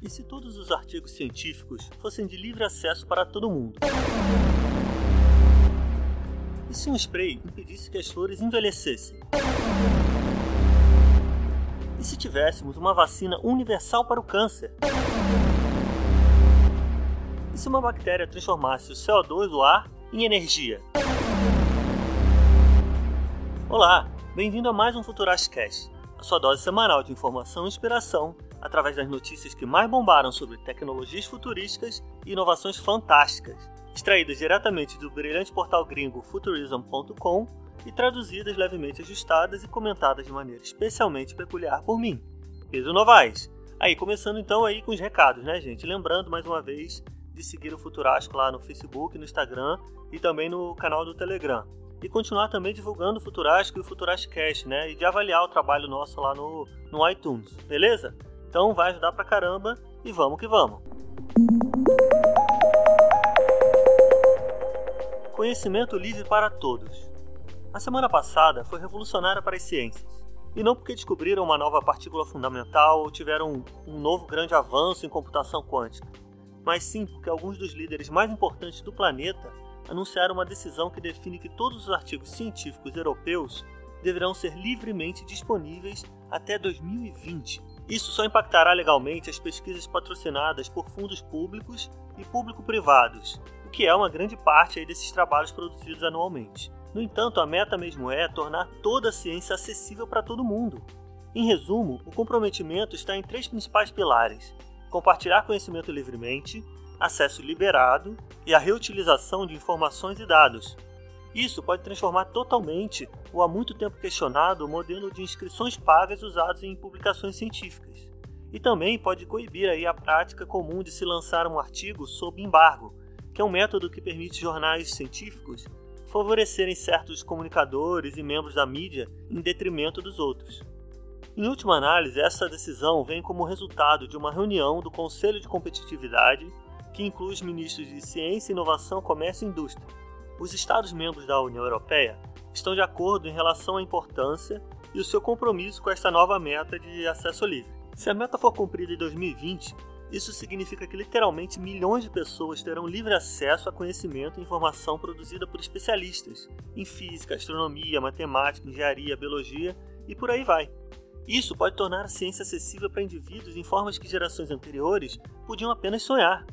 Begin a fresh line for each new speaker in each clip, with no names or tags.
E se todos os artigos científicos fossem de livre acesso para todo mundo? E se um spray impedisse que as flores envelhecessem? E se tivéssemos uma vacina universal para o câncer? E se uma bactéria transformasse o CO2 do ar em energia? Olá, bem-vindo a mais um Futurastcast, a sua dose semanal de informação e inspiração através das notícias que mais bombaram sobre tecnologias futurísticas e inovações fantásticas, extraídas diretamente do brilhante portal gringo futurism.com e traduzidas levemente ajustadas e comentadas de maneira especialmente peculiar por mim, Pedro Novaes. Aí, começando então aí com os recados, né, gente? Lembrando mais uma vez de seguir o Futurástico lá no Facebook, no Instagram e também no canal do Telegram. E continuar também divulgando o Futurástico e o Futurastcast, né? E de avaliar o trabalho nosso lá no, no iTunes, beleza? Então vai ajudar pra caramba e vamos que vamos! Conhecimento livre para todos. A semana passada foi revolucionária para as ciências. E não porque descobriram uma nova partícula fundamental ou tiveram um novo grande avanço em computação quântica mas sim porque alguns dos líderes mais importantes do planeta anunciaram uma decisão que define que todos os artigos científicos europeus deverão ser livremente disponíveis até 2020. Isso só impactará legalmente as pesquisas patrocinadas por fundos públicos e público-privados, o que é uma grande parte desses trabalhos produzidos anualmente. No entanto, a meta mesmo é tornar toda a ciência acessível para todo mundo. Em resumo, o comprometimento está em três principais pilares: compartilhar conhecimento livremente, acesso liberado e a reutilização de informações e dados. Isso pode transformar totalmente o há muito tempo questionado modelo de inscrições pagas usados em publicações científicas. E também pode coibir aí a prática comum de se lançar um artigo sob embargo, que é um método que permite jornais científicos favorecerem certos comunicadores e membros da mídia em detrimento dos outros. Em última análise, essa decisão vem como resultado de uma reunião do Conselho de Competitividade, que inclui os ministros de Ciência, Inovação, Comércio e Indústria. Os Estados-membros da União Europeia estão de acordo em relação à importância e o seu compromisso com esta nova meta de acesso livre. Se a meta for cumprida em 2020, isso significa que literalmente milhões de pessoas terão livre acesso a conhecimento e informação produzida por especialistas em física, astronomia, matemática, engenharia, biologia e por aí vai. Isso pode tornar a ciência acessível para indivíduos em formas que gerações anteriores podiam apenas sonhar.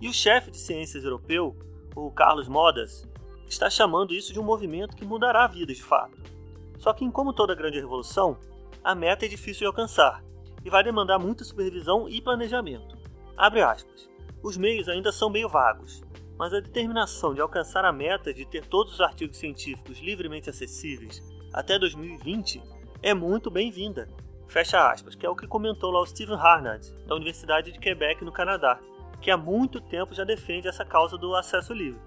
E o chefe de ciências europeu, o Carlos Modas, está chamando isso de um movimento que mudará vidas de fato. Só que, como toda grande revolução, a meta é difícil de alcançar e vai demandar muita supervisão e planejamento. Abre aspas. Os meios ainda são meio vagos, mas a determinação de alcançar a meta de ter todos os artigos científicos livremente acessíveis até 2020 é muito bem-vinda. Fecha aspas, que é o que comentou lá o Stephen Harnad, da Universidade de Quebec, no Canadá, que há muito tempo já defende essa causa do acesso livre.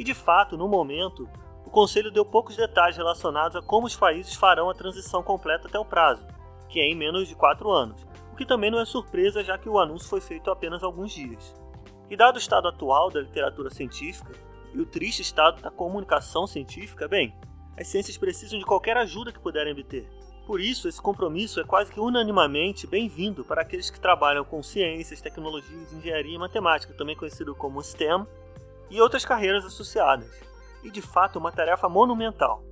E de fato, no momento, o Conselho deu poucos detalhes relacionados a como os países farão a transição completa até o prazo, que é em menos de quatro anos, o que também não é surpresa já que o anúncio foi feito apenas alguns dias. E dado o estado atual da literatura científica e o triste estado da comunicação científica, bem, as ciências precisam de qualquer ajuda que puderem obter. Por isso, esse compromisso é quase que unanimamente bem-vindo para aqueles que trabalham com ciências, tecnologias, engenharia e matemática, também conhecido como STEM, e outras carreiras associadas. E de fato, uma tarefa monumental.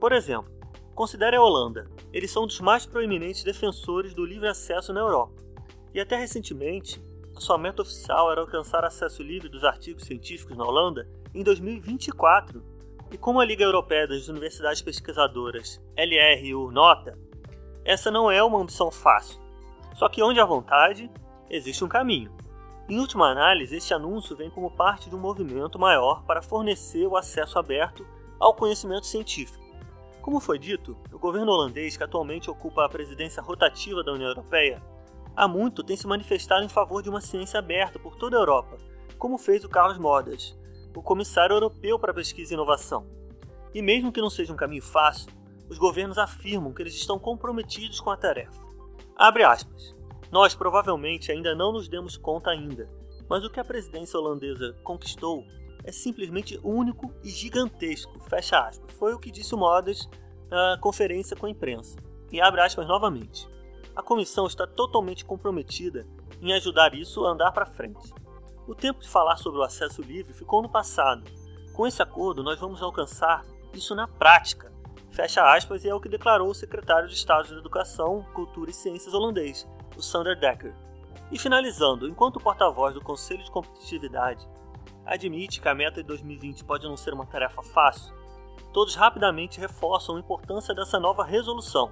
Por exemplo, considere a Holanda. Eles são um dos mais proeminentes defensores do livre acesso na Europa. E até recentemente, a sua meta oficial era alcançar acesso livre dos artigos científicos na Holanda em 2024 e como a Liga Europeia das Universidades Pesquisadoras, LRU, nota, essa não é uma ambição fácil. Só que onde há vontade, existe um caminho. Em última análise, este anúncio vem como parte de um movimento maior para fornecer o acesso aberto ao conhecimento científico. Como foi dito, o governo holandês, que atualmente ocupa a presidência rotativa da União Europeia, há muito tem se manifestado em favor de uma ciência aberta por toda a Europa, como fez o Carlos Modas, o Comissário Europeu para Pesquisa e Inovação. E mesmo que não seja um caminho fácil, os governos afirmam que eles estão comprometidos com a tarefa. Abre aspas. Nós provavelmente ainda não nos demos conta ainda, mas o que a presidência holandesa conquistou é simplesmente único e gigantesco. Fecha aspas. Foi o que disse o Modas na conferência com a imprensa. E abre aspas novamente. A comissão está totalmente comprometida em ajudar isso a andar para frente. O tempo de falar sobre o acesso livre ficou no passado. Com esse acordo, nós vamos alcançar isso na prática. Fecha aspas, e é o que declarou o secretário de Estado de Educação, Cultura e Ciências holandês, Sander Dekker. E finalizando, enquanto o porta-voz do Conselho de Competitividade admite que a meta de 2020 pode não ser uma tarefa fácil, todos rapidamente reforçam a importância dessa nova resolução.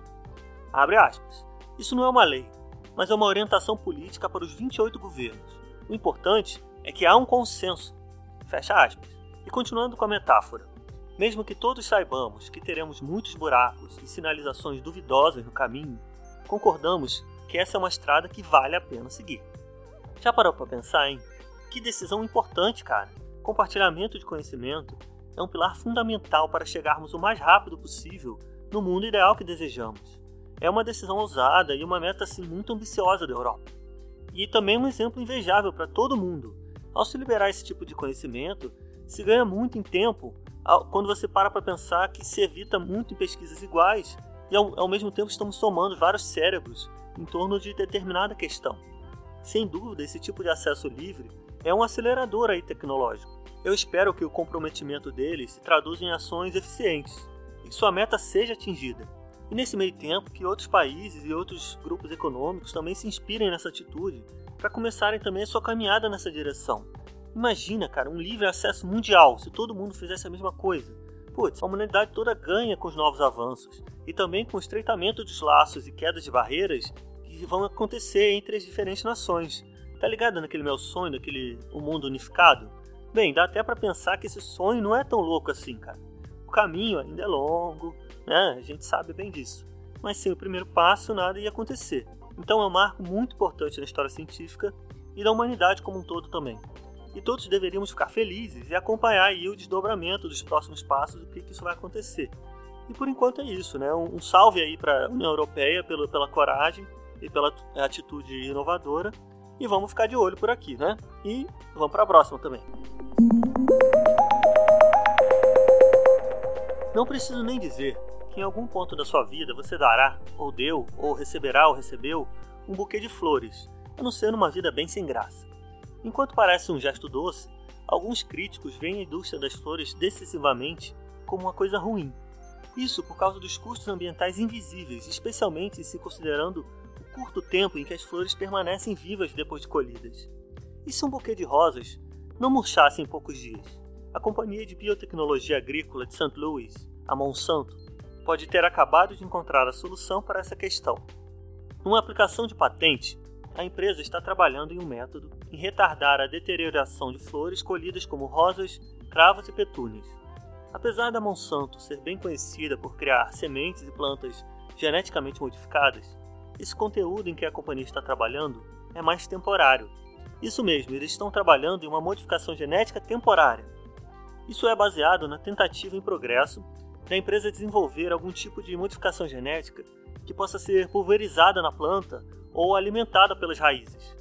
Abre aspas. Isso não é uma lei, mas é uma orientação política para os 28 governos. O importante é que há um consenso. Fecha aspas. E continuando com a metáfora, mesmo que todos saibamos que teremos muitos buracos e sinalizações duvidosas no caminho, concordamos que essa é uma estrada que vale a pena seguir. Já parou para pensar, hein? Que decisão importante, cara! Compartilhamento de conhecimento é um pilar fundamental para chegarmos o mais rápido possível no mundo ideal que desejamos. É uma decisão ousada e uma meta assim muito ambiciosa da Europa. E também um exemplo invejável para todo mundo. Ao se liberar esse tipo de conhecimento, se ganha muito em tempo quando você para para pensar que se evita muito em pesquisas iguais e ao, ao mesmo tempo estamos somando vários cérebros em torno de determinada questão. Sem dúvida, esse tipo de acesso livre é um acelerador aí tecnológico. Eu espero que o comprometimento dele se traduza em ações eficientes e que sua meta seja atingida. E nesse meio tempo, que outros países e outros grupos econômicos também se inspirem nessa atitude para começarem também a sua caminhada nessa direção. Imagina, cara, um livre acesso mundial, se todo mundo fizesse a mesma coisa. Putz, a humanidade toda ganha com os novos avanços e também com o estreitamento dos laços e quedas de barreiras vão acontecer entre as diferentes nações. Tá ligado naquele meu sonho, daquele um mundo unificado? Bem, dá até para pensar que esse sonho não é tão louco assim, cara. O caminho ainda é longo, né? A gente sabe bem disso. Mas sem o primeiro passo, nada ia acontecer. Então é um marco muito importante na história científica e da humanidade como um todo também. E todos deveríamos ficar felizes e acompanhar aí o desdobramento dos próximos passos, o que, que isso vai acontecer. E por enquanto é isso, né? Um, um salve aí para a União Europeia pelo, pela coragem e pela atitude inovadora. E vamos ficar de olho por aqui, né? E vamos para a próxima também. Não preciso nem dizer que em algum ponto da sua vida você dará, ou deu, ou receberá, ou recebeu, um buquê de flores, a não ser numa vida bem sem graça. Enquanto parece um gesto doce, alguns críticos veem a indústria das flores decisivamente como uma coisa ruim. Isso por causa dos custos ambientais invisíveis, especialmente se considerando curto tempo em que as flores permanecem vivas depois de colhidas. E se um buquê de rosas não murchasse em poucos dias? A Companhia de Biotecnologia Agrícola de St. Louis, a Monsanto, pode ter acabado de encontrar a solução para essa questão. Numa aplicação de patente, a empresa está trabalhando em um método em retardar a deterioração de flores colhidas como rosas, cravos e petúnias. Apesar da Monsanto ser bem conhecida por criar sementes e plantas geneticamente modificadas, esse conteúdo em que a companhia está trabalhando é mais temporário. Isso mesmo, eles estão trabalhando em uma modificação genética temporária isso é baseado na tentativa em progresso da empresa desenvolver algum tipo de modificação genética que possa ser pulverizada na planta ou alimentada pelas raízes.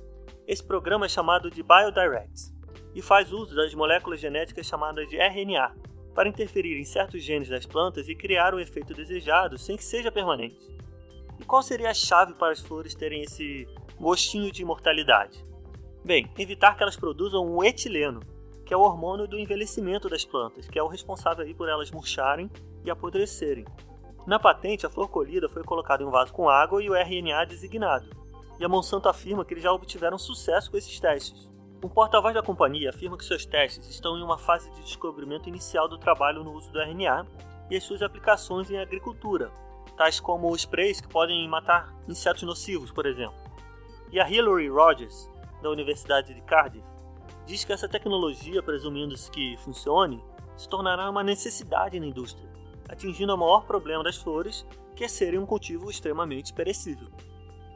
Esse programa é chamado de BioDirect e faz uso das moléculas genéticas chamadas de RNA para interferir em certos genes das plantas e criar o efeito desejado sem que seja permanente. Qual seria a chave para as flores terem esse gostinho de imortalidade? Bem, evitar que elas produzam um etileno, que é o hormônio do envelhecimento das plantas, que é o responsável aí por elas murcharem e apodrecerem. Na patente, a flor colhida foi colocada em um vaso com água e o RNA designado. E a Monsanto afirma que eles já obtiveram sucesso com esses testes. Um porta-voz da companhia afirma que seus testes estão em uma fase de descobrimento inicial do trabalho no uso do RNA e as suas aplicações em agricultura, tais como sprays que podem matar insetos nocivos, por exemplo. E a Hilary Rogers, da Universidade de Cardiff, diz que essa tecnologia, presumindo-se que funcione, se tornará uma necessidade na indústria, atingindo o maior problema das flores, que é serem um cultivo extremamente perecível.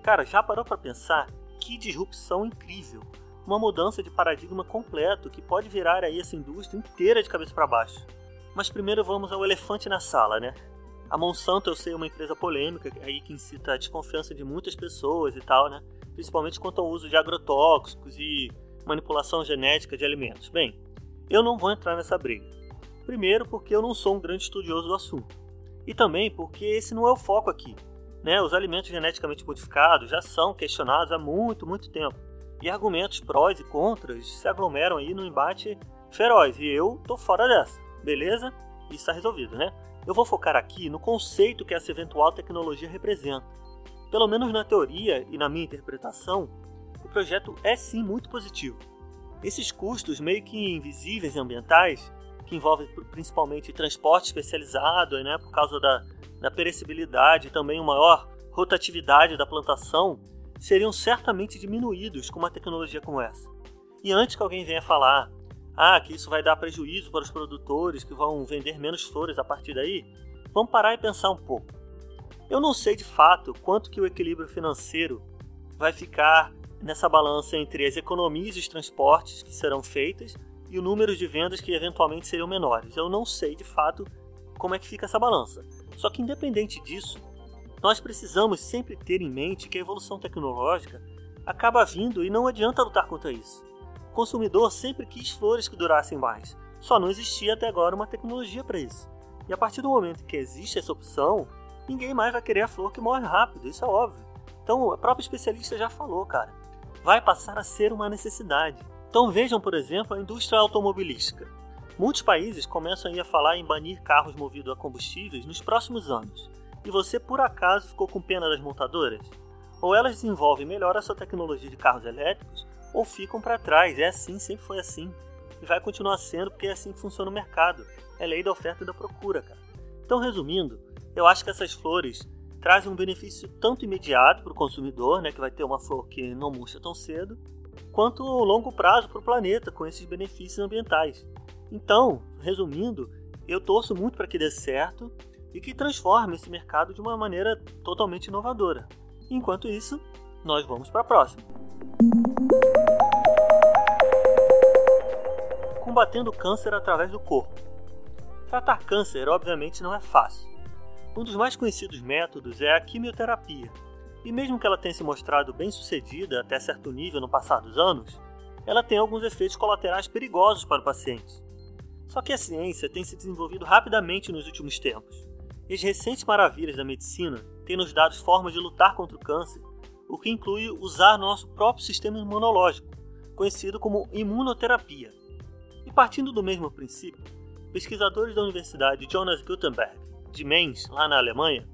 Cara, já parou para pensar que disrupção incrível! Uma mudança de paradigma completo que pode virar aí essa indústria inteira de cabeça para baixo. Mas primeiro vamos ao elefante na sala, né? A Monsanto, eu sei, é uma empresa polêmica aí que incita a desconfiança de muitas pessoas e tal, né? Principalmente quanto ao uso de agrotóxicos e manipulação genética de alimentos. Bem, eu não vou entrar nessa briga. Primeiro, porque eu não sou um grande estudioso do assunto. E também porque esse não é o foco aqui. Né? Os alimentos geneticamente modificados já são questionados há muito, muito tempo. E argumentos prós e contras se aglomeram aí no embate feroz. E eu tô fora dessa, beleza? Isso está resolvido, né? Eu vou focar aqui no conceito que essa eventual tecnologia representa. Pelo menos na teoria e na minha interpretação, o projeto é sim muito positivo. Esses custos meio que invisíveis e ambientais, que envolvem principalmente transporte especializado, né, por causa da, da perecibilidade e também uma maior rotatividade da plantação, seriam certamente diminuídos com uma tecnologia como essa. E antes que alguém venha falar, ah, que isso vai dar prejuízo para os produtores que vão vender menos flores a partir daí, vamos parar e pensar um pouco. Eu não sei de fato quanto que o equilíbrio financeiro vai ficar nessa balança entre as economias e os transportes que serão feitas e o número de vendas que eventualmente seriam menores. Eu não sei de fato como é que fica essa balança. Só que independente disso, nós precisamos sempre ter em mente que a evolução tecnológica acaba vindo e não adianta lutar contra isso. O consumidor sempre quis flores que durassem mais, só não existia até agora uma tecnologia para isso. E a partir do momento que existe essa opção, ninguém mais vai querer a flor que morre rápido, isso é óbvio. Então, a própria especialista já falou, cara, vai passar a ser uma necessidade. Então vejam, por exemplo, a indústria automobilística. Muitos países começam a falar em banir carros movidos a combustíveis nos próximos anos. E você, por acaso, ficou com pena das montadoras? Ou elas desenvolvem melhor a sua tecnologia de carros elétricos, ou ficam para trás. É assim, sempre foi assim. E vai continuar sendo porque é assim que funciona o mercado. É lei da oferta e da procura, cara. Então, resumindo, eu acho que essas flores trazem um benefício tanto imediato para o consumidor, né, que vai ter uma flor que não murcha tão cedo, quanto longo prazo para o planeta com esses benefícios ambientais. Então, resumindo, eu torço muito para que dê certo e que transforme esse mercado de uma maneira totalmente inovadora. Enquanto isso, nós vamos para a próxima. Combatendo o câncer através do corpo. Tratar câncer, obviamente, não é fácil. Um dos mais conhecidos métodos é a quimioterapia, e mesmo que ela tenha se mostrado bem sucedida até certo nível no passar dos anos, ela tem alguns efeitos colaterais perigosos para o paciente. Só que a ciência tem se desenvolvido rapidamente nos últimos tempos, e as recentes maravilhas da medicina têm nos dado formas de lutar contra o câncer o que inclui usar nosso próprio sistema imunológico, conhecido como imunoterapia. Partindo do mesmo princípio, pesquisadores da Universidade Jonas Gutenberg, de Mainz, lá na Alemanha,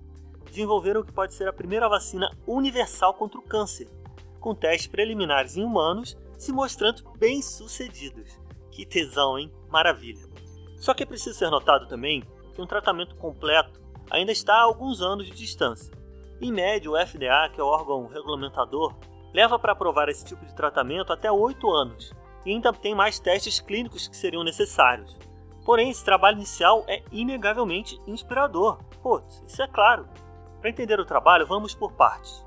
desenvolveram o que pode ser a primeira vacina universal contra o câncer, com testes preliminares em humanos se mostrando bem sucedidos. Que tesão, hein? Maravilha! Só que é preciso ser notado também que um tratamento completo ainda está a alguns anos de distância em média, o FDA, que é o órgão regulamentador, leva para aprovar esse tipo de tratamento até 8 anos, e ainda tem mais testes clínicos que seriam necessários. Porém, esse trabalho inicial é inegavelmente inspirador. Pô, isso é claro. Para entender o trabalho, vamos por partes.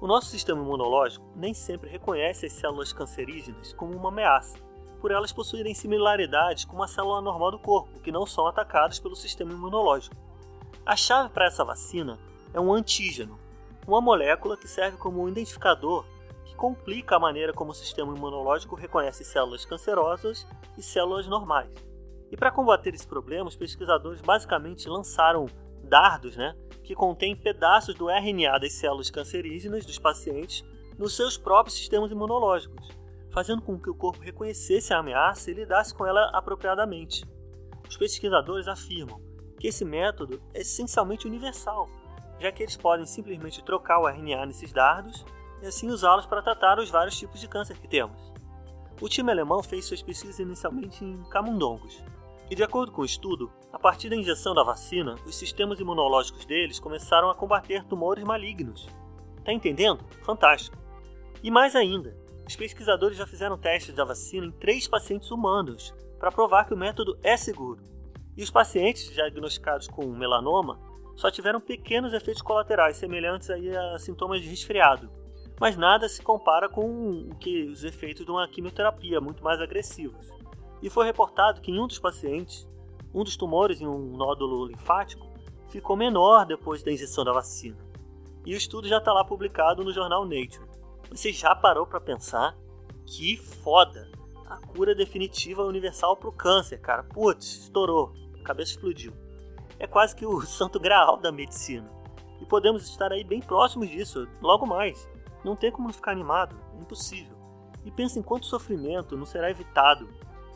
O nosso sistema imunológico nem sempre reconhece as células cancerígenas como uma ameaça, por elas possuírem similaridades com uma célula normal do corpo, que não são atacadas pelo sistema imunológico. A chave para essa vacina é um antígeno, uma molécula que serve como um identificador complica a maneira como o sistema imunológico reconhece células cancerosas e células normais. E para combater esse problema, os pesquisadores basicamente lançaram dardos né, que contêm pedaços do RNA das células cancerígenas dos pacientes nos seus próprios sistemas imunológicos, fazendo com que o corpo reconhecesse a ameaça e lidasse com ela apropriadamente. Os pesquisadores afirmam que esse método é essencialmente universal, já que eles podem simplesmente trocar o RNA nesses dardos e assim usá-los para tratar os vários tipos de câncer que temos. O time alemão fez suas pesquisas inicialmente em camundongos, e de acordo com o estudo, a partir da injeção da vacina, os sistemas imunológicos deles começaram a combater tumores malignos. Tá entendendo? Fantástico! E mais ainda, os pesquisadores já fizeram testes da vacina em três pacientes humanos para provar que o método é seguro. E os pacientes diagnosticados com melanoma só tiveram pequenos efeitos colaterais semelhantes a sintomas de resfriado, mas nada se compara com que os efeitos de uma quimioterapia muito mais agressivos. E foi reportado que em um dos pacientes, um dos tumores em um nódulo linfático ficou menor depois da injeção da vacina. E o estudo já está lá publicado no jornal Nature. Você já parou para pensar que foda! A cura definitiva universal para o câncer, cara. Putz, estourou. A cabeça explodiu é quase que o santo graal da medicina. E podemos estar aí bem próximos disso, logo mais. Não tem como ficar animado, é impossível. E pensa em quanto sofrimento não será evitado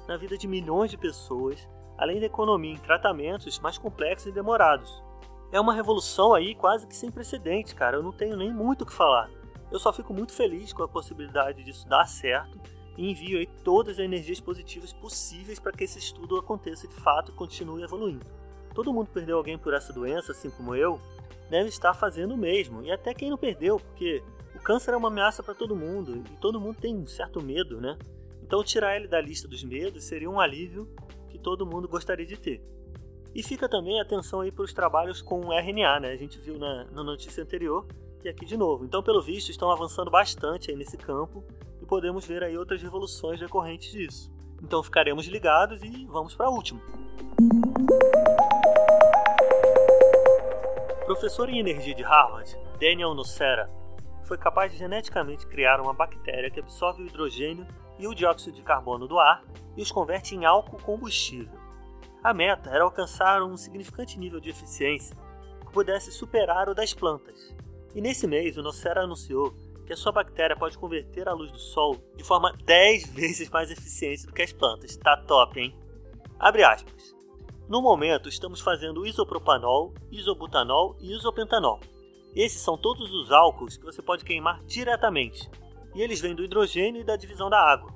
na vida de milhões de pessoas, além da economia em tratamentos mais complexos e demorados. É uma revolução aí quase que sem precedentes, cara. Eu não tenho nem muito o que falar. Eu só fico muito feliz com a possibilidade disso dar certo e envio aí todas as energias positivas possíveis para que esse estudo aconteça de fato e continue evoluindo. Todo mundo perdeu alguém por essa doença, assim como eu, deve estar fazendo o mesmo. E até quem não perdeu, porque o câncer é uma ameaça para todo mundo e todo mundo tem um certo medo, né? Então tirar ele da lista dos medos seria um alívio que todo mundo gostaria de ter. E fica também atenção aí para os trabalhos com RNA, né? A gente viu na, na notícia anterior e aqui de novo. Então, pelo visto, estão avançando bastante aí nesse campo e podemos ver aí outras revoluções decorrentes disso. Então ficaremos ligados e vamos para a última. Professor em energia de Harvard, Daniel Nocera, foi capaz de geneticamente criar uma bactéria que absorve o hidrogênio e o dióxido de carbono do ar e os converte em álcool combustível. A meta era alcançar um significante nível de eficiência que pudesse superar o das plantas. E nesse mês, o Nocera anunciou que a sua bactéria pode converter a luz do sol de forma 10 vezes mais eficiente do que as plantas. Tá top, hein? Abre aspas. No momento, estamos fazendo isopropanol, isobutanol e isopentanol. Esses são todos os álcools que você pode queimar diretamente. E eles vêm do hidrogênio e da divisão da água.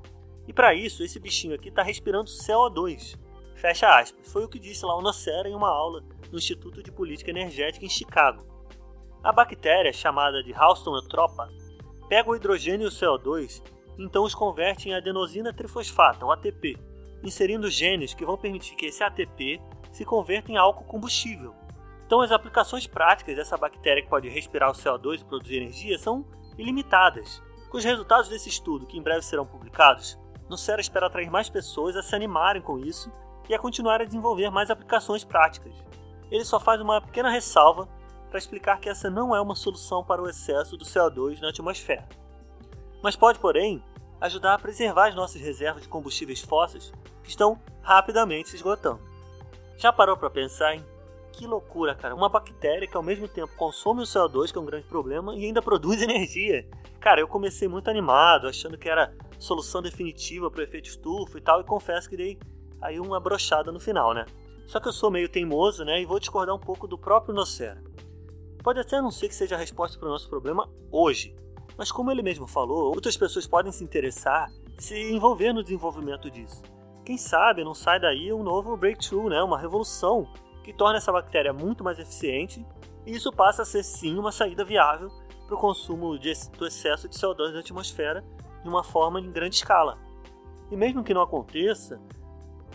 E para isso, esse bichinho aqui está respirando CO2. Fecha aspas. Foi o que disse lá o Nocera em uma aula no Instituto de Política Energética em Chicago. A bactéria, chamada de Houston eutropa, pega o hidrogênio e o CO2 e então os converte em adenosina trifosfata, ou ATP, inserindo genes que vão permitir que esse ATP se converta em álcool combustível. Então as aplicações práticas dessa bactéria que pode respirar o CO2 e produzir energia são ilimitadas. Com os resultados desse estudo, que em breve serão publicados, Nucera espera atrair mais pessoas a se animarem com isso e a continuar a desenvolver mais aplicações práticas. Ele só faz uma pequena ressalva para explicar que essa não é uma solução para o excesso do CO2 na atmosfera. Mas pode, porém, ajudar a preservar as nossas reservas de combustíveis fósseis que estão rapidamente se esgotando. Já parou para pensar em que loucura, cara? Uma bactéria que ao mesmo tempo consome o CO2, que é um grande problema, e ainda produz energia. Cara, eu comecei muito animado, achando que era solução definitiva para o efeito estufa e tal, e confesso que dei aí uma brochada no final, né? Só que eu sou meio teimoso, né, e vou discordar um pouco do próprio Nocera. Pode até não ser que seja a resposta para o nosso problema hoje, mas como ele mesmo falou, outras pessoas podem se interessar e se envolver no desenvolvimento disso. Quem sabe não sai daí um novo breakthrough, né? uma revolução que torna essa bactéria muito mais eficiente e isso passa a ser sim uma saída viável para o consumo de, do excesso de CO2 na atmosfera de uma forma em grande escala. E mesmo que não aconteça,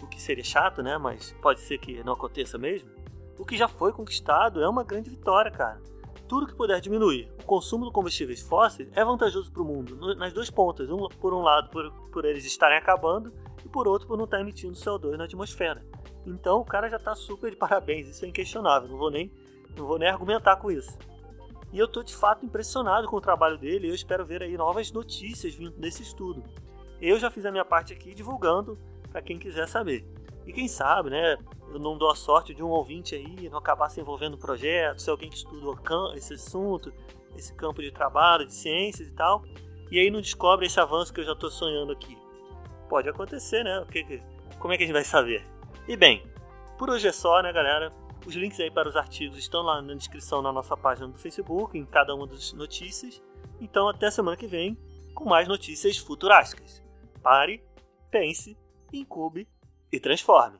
o que seria chato, né? Mas pode ser que não aconteça mesmo o que já foi conquistado é uma grande vitória, cara. Tudo que puder diminuir o consumo de combustíveis fósseis é vantajoso para o mundo, nas duas pontas. Um, por um lado, por, por eles estarem acabando, e por outro, por não estar emitindo CO2 na atmosfera. Então, o cara já está super de parabéns, isso é inquestionável, não vou nem, não vou nem argumentar com isso. E eu estou de fato impressionado com o trabalho dele e eu espero ver aí novas notícias vindo desse estudo. Eu já fiz a minha parte aqui divulgando para quem quiser saber. E quem sabe, né, eu não dou a sorte de um ouvinte aí não acabar se envolvendo no projeto, se alguém que estuda esse assunto, esse campo de trabalho, de ciências e tal, e aí não descobre esse avanço que eu já estou sonhando aqui. Pode acontecer, né? Como é que a gente vai saber? E bem, por hoje é só, né, galera? Os links aí para os artigos estão lá na descrição na nossa página do Facebook, em cada uma das notícias. Então, até semana que vem com mais notícias futurásticas. Pare, pense, incube e transforme.